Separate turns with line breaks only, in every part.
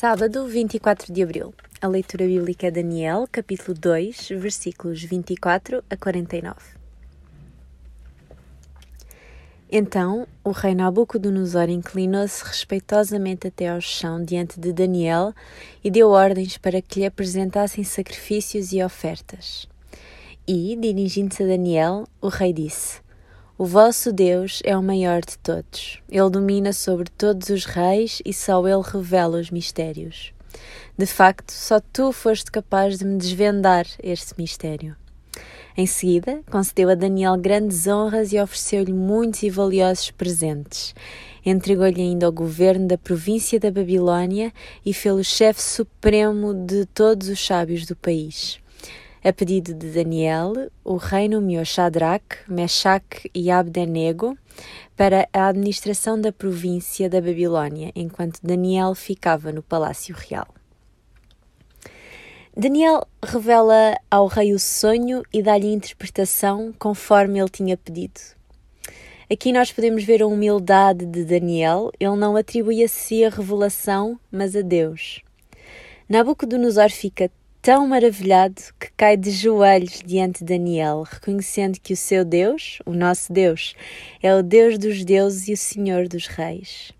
Sábado, 24 de abril. A leitura bíblica é Daniel, capítulo 2, versículos 24 a 49. Então o rei Nabucodonosor inclinou-se respeitosamente até ao chão diante de Daniel e deu ordens para que lhe apresentassem sacrifícios e ofertas. E, dirigindo-se a Daniel, o rei disse: o vosso Deus é o maior de todos. Ele domina sobre todos os reis e só ele revela os mistérios. De facto, só tu foste capaz de me desvendar este mistério. Em seguida, concedeu a Daniel grandes honras e ofereceu-lhe muitos e valiosos presentes. Entregou-lhe ainda o governo da província da Babilônia e fê-lo chefe supremo de todos os sábios do país. A pedido de Daniel, o rei nomeou Shadrach, Meshach e Abdenego para a administração da província da Babilônia, enquanto Daniel ficava no palácio real. Daniel revela ao rei o sonho e dá-lhe interpretação conforme ele tinha pedido. Aqui nós podemos ver a humildade de Daniel, ele não atribui a si a revelação, mas a Deus. Nabucodonosor fica tão maravilhado que cai de joelhos diante de Daniel, reconhecendo que o seu Deus, o nosso Deus, é o Deus dos deuses e o Senhor dos reis.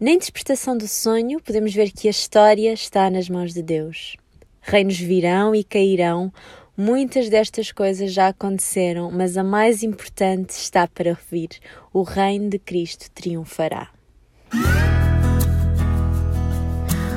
Na interpretação do sonho, podemos ver que a história está nas mãos de Deus. Reinos virão e cairão, muitas destas coisas já aconteceram, mas a mais importante está para vir: o reino de Cristo triunfará.